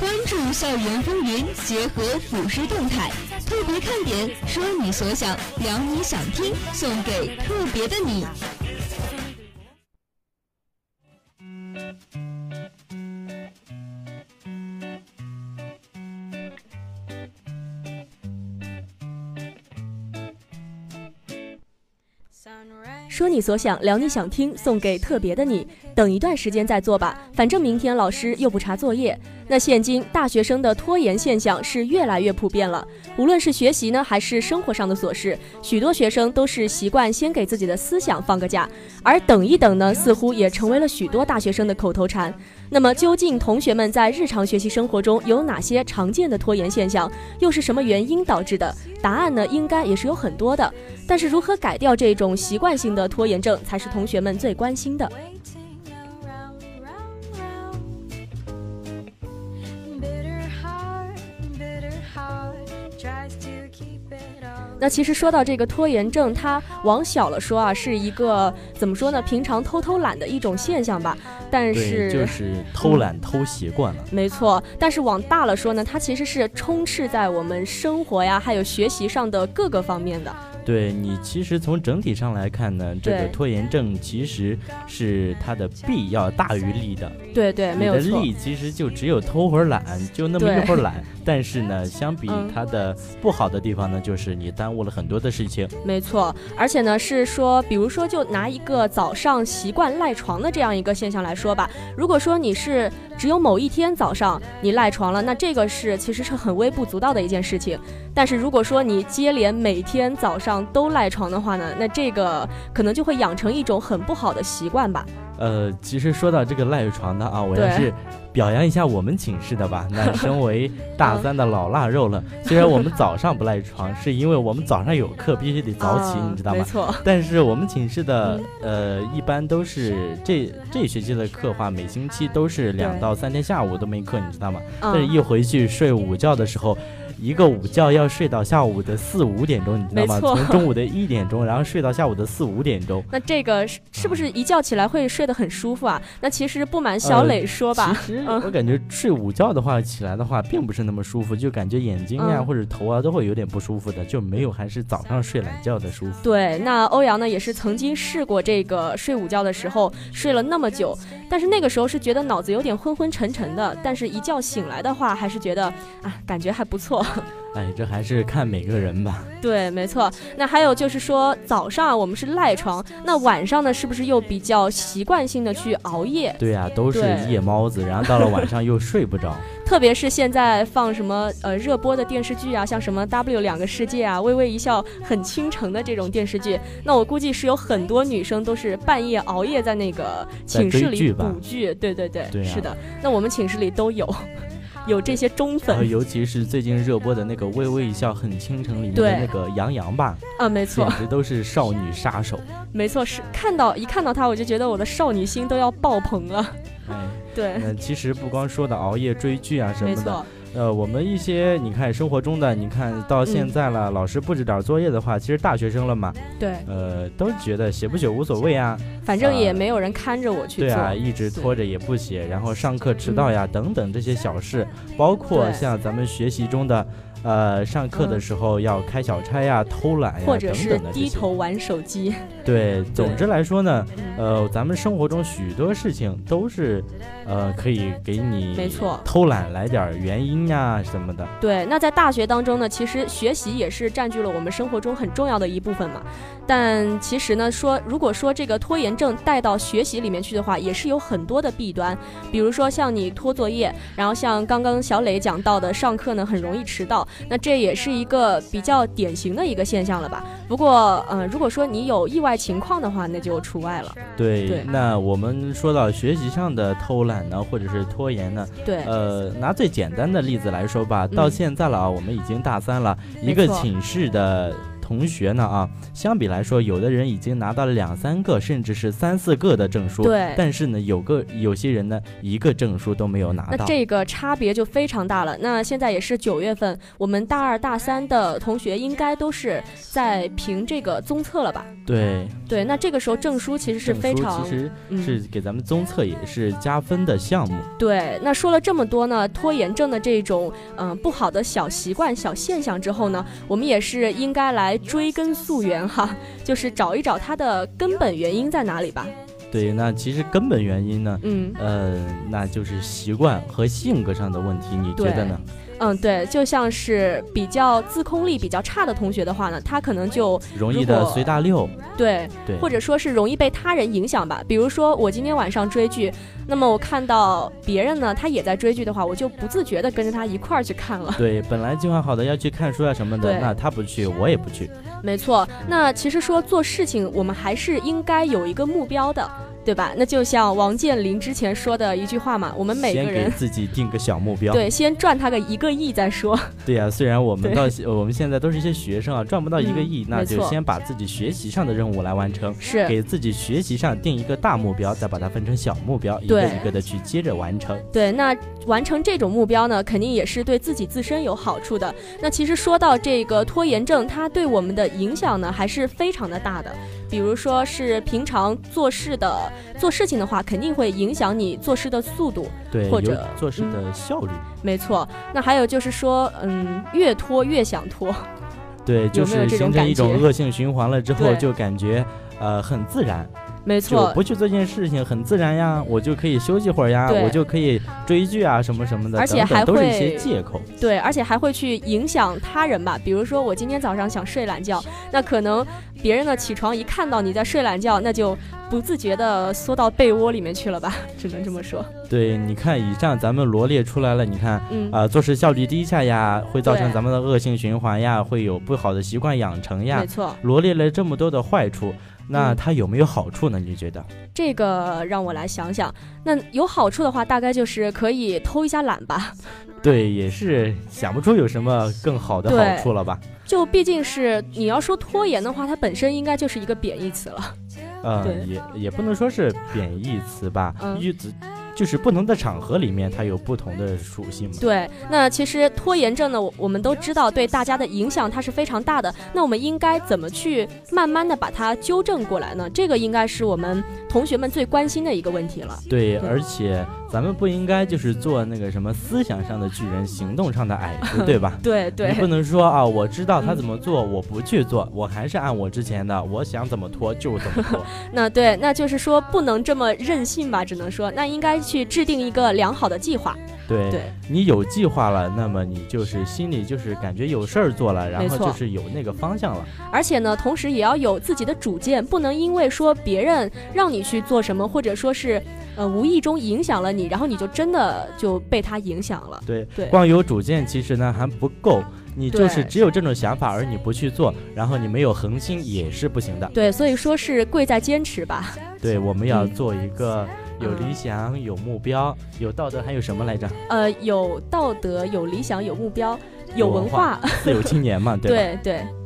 关注校园风云，结合普师动态，特别看点，说你所想，聊你想听，送给特别的你。说你所想，聊你想听，送给特别的你。等一段时间再做吧，反正明天老师又不查作业。那现今大学生的拖延现象是越来越普遍了，无论是学习呢，还是生活上的琐事，许多学生都是习惯先给自己的思想放个假，而等一等呢，似乎也成为了许多大学生的口头禅。那么，究竟同学们在日常学习生活中有哪些常见的拖延现象？又是什么原因导致的？答案呢，应该也是有很多的。但是，如何改掉这种习惯性的拖延症，才是同学们最关心的。那其实说到这个拖延症，它往小了说啊，是一个怎么说呢？平常偷偷懒的一种现象吧。但是就是偷懒偷习惯了。没错，但是往大了说呢，它其实是充斥在我们生活呀，还有学习上的各个方面的。对你，其实从整体上来看呢，这个拖延症其实是它的弊要大于利的。对对，没有错。利其实就只有偷会儿懒，就那么一会儿懒。但是呢，相比它的不好的地方呢，就是你耽误了很多的事情。没错，而且呢是说，比如说就拿一个早上习惯赖床的这样一个现象来说吧，如果说你是。只有某一天早上你赖床了，那这个是其实是很微不足道的一件事情。但是如果说你接连每天早上都赖床的话呢，那这个可能就会养成一种很不好的习惯吧。呃，其实说到这个赖床的啊，我要是表扬一下我们寝室的吧。那身为大三的老腊肉了，虽然我们早上不赖床，是因为我们早上有课，必须得早起，你知道吗？没错。但是我们寝室的呃，一般都是这这学期的课话，每星期都是两到三天下午都没课，你知道吗？但是一回去睡午觉的时候。一个午觉要睡到下午的四五点钟，你知道吗？从中午的一点钟，然后睡到下午的四五点钟。那这个是是不是一觉起来会睡得很舒服啊？那其实不瞒小磊说吧，其实我感觉睡午觉的话，起来的话并不是那么舒服，就感觉眼睛呀或者头啊都会有点不舒服的，就没有还是早上睡懒觉的舒服。对，那欧阳呢也是曾经试过这个睡午觉的时候睡了那么久，但是那个时候是觉得脑子有点昏昏沉沉的，但是一觉醒来的话，还是觉得啊感觉还不错。哎，这还是看每个人吧。对，没错。那还有就是说，早上我们是赖床，那晚上呢，是不是又比较习惯性的去熬夜？对呀，都是夜猫子，然后到了晚上又睡不着。特别是现在放什么呃热播的电视剧啊，像什么 W 两个世界啊，微微一笑很倾城的这种电视剧，那我估计是有很多女生都是半夜熬夜在那个寝室里补剧。对对对，是的。那我们寝室里都有。有这些忠粉，尤其是最近热播的那个《微微一笑很倾城》里面的那个杨洋吧，啊，没错，简直都是少女杀手。没错，是看到一看到他，我就觉得我的少女心都要爆棚了。哎，对，嗯，其实不光说的熬夜追剧啊什么的。呃，我们一些你看生活中的，你看到现在了，老师布置点作业的话，其实大学生了嘛，对，呃，都觉得写不写无所谓啊，反正也没有人看着我去做，对啊，一直拖着也不写，然后上课迟到呀，等等这些小事，包括像咱们学习中的。呃，上课的时候要开小差呀、偷懒呀，或者是低头玩手机。对，总之来说呢，呃，咱们生活中许多事情都是，呃，可以给你没错偷懒来点原因呀什么的。对，那在大学当中呢，其实学习也是占据了我们生活中很重要的一部分嘛。但其实呢，说如果说这个拖延症带到学习里面去的话，也是有很多的弊端。比如说像你拖作业，然后像刚刚小磊讲到的，上课呢很容易迟到。那这也是一个比较典型的一个现象了吧？不过，呃，如果说你有意外情况的话，那就除外了。对，那我们说到学习上的偷懒呢，或者是拖延呢？对，呃，拿最简单的例子来说吧，到现在了啊，我们已经大三了，一个寝室的。同学呢啊，相比来说，有的人已经拿到了两三个，甚至是三四个的证书。对。但是呢，有个有些人呢，一个证书都没有拿到。那这个差别就非常大了。那现在也是九月份，我们大二大三的同学应该都是在评这个综测了吧？对。对，那这个时候证书其实是非常，其实是给咱们综测也是加分的项目。对。那说了这么多呢，拖延症的这种嗯不好的小习惯、小现象之后呢，我们也是应该来追根溯源哈，就是找一找它的根本原因在哪里吧。对，那其实根本原因呢，嗯，呃，那就是习惯和性格上的问题，你觉得呢？嗯，对，就像是比较自控力比较差的同学的话呢，他可能就容易的随大溜，对对，或者说是容易被他人影响吧。比如说我今天晚上追剧，那么我看到别人呢，他也在追剧的话，我就不自觉的跟着他一块儿去看了。对，本来计划好的要去看书啊什么的，那他不去，我也不去。没错，那其实说做事情，我们还是应该有一个目标的。对吧？那就像王健林之前说的一句话嘛，我们每个人先给自己定个小目标，对，先赚他个一个亿再说。对呀，虽然我们到我们现在都是一些学生啊，赚不到一个亿，那就先把自己学习上的任务来完成，是给自己学习上定一个大目标，再把它分成小目标，一个一个的去接着完成。对，那完成这种目标呢，肯定也是对自己自身有好处的。那其实说到这个拖延症，它对我们的影响呢，还是非常的大的。比如说是平常做事的做事情的话，肯定会影响你做事的速度，对，或者做事的效率。没错，那还有就是说，嗯，越拖越想拖，对，就是形成一种恶性循环了之后，就感觉呃很自然。没错，不去做这件事情很自然呀，我就可以休息会儿呀，我就可以追剧啊什么什么的，而且还都是一些借口。对，而且还会去影响他人吧。比如说我今天早上想睡懒觉，那可能别人呢起床一看到你在睡懒觉，那就不自觉的缩到被窝里面去了吧，只能这么说。对，你看以上咱们罗列出来了，你看，啊，做事效率低下呀，会造成咱们的恶性循环呀，会有不好的习惯养成呀，没错，罗列了这么多的坏处。那它有没有好处呢？你觉得？这个让我来想想。那有好处的话，大概就是可以偷一下懒吧。对，也是想不出有什么更好的好处了吧？就毕竟是你要说拖延的话，它本身应该就是一个贬义词了。呃，也也不能说是贬义词吧。嗯。就是不同的场合里面，它有不同的属性嘛。对，那其实拖延症呢，我们都知道对大家的影响它是非常大的。那我们应该怎么去慢慢的把它纠正过来呢？这个应该是我们同学们最关心的一个问题了。对，而且咱们不应该就是做那个什么思想上的巨人，行动上的矮子，对吧？对对。你不能说啊，我知道他怎么做，我不去做，我还是按我之前的，我想怎么拖就怎么拖。那对，那就是说不能这么任性吧？只能说，那应该。去制定一个良好的计划。对，你有计划了，那么你就是心里就是感觉有事儿做了，然后就是有那个方向了。而且呢，同时也要有自己的主见，不能因为说别人让你去做什么，或者说是呃无意中影响了你，然后你就真的就被他影响了。对对，光有主见其实呢还不够，你就是只有这种想法而你不去做，然后你没有恒心也是不行的。对，所以说是贵在坚持吧。对，我们要做一个。有理想，有目标，有道德，还有什么来着？呃，有道德，有理想，有目标，有文化，自由青年嘛，对对对。